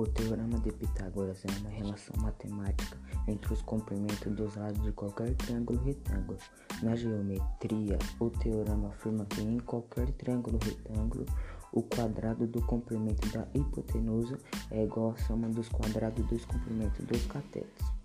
O teorema de Pitágoras é uma relação matemática entre os comprimentos dos lados de qualquer triângulo retângulo. Na geometria, o teorema afirma que em qualquer triângulo retângulo, o quadrado do comprimento da hipotenusa é igual à soma dos quadrados dos comprimentos dos catetos.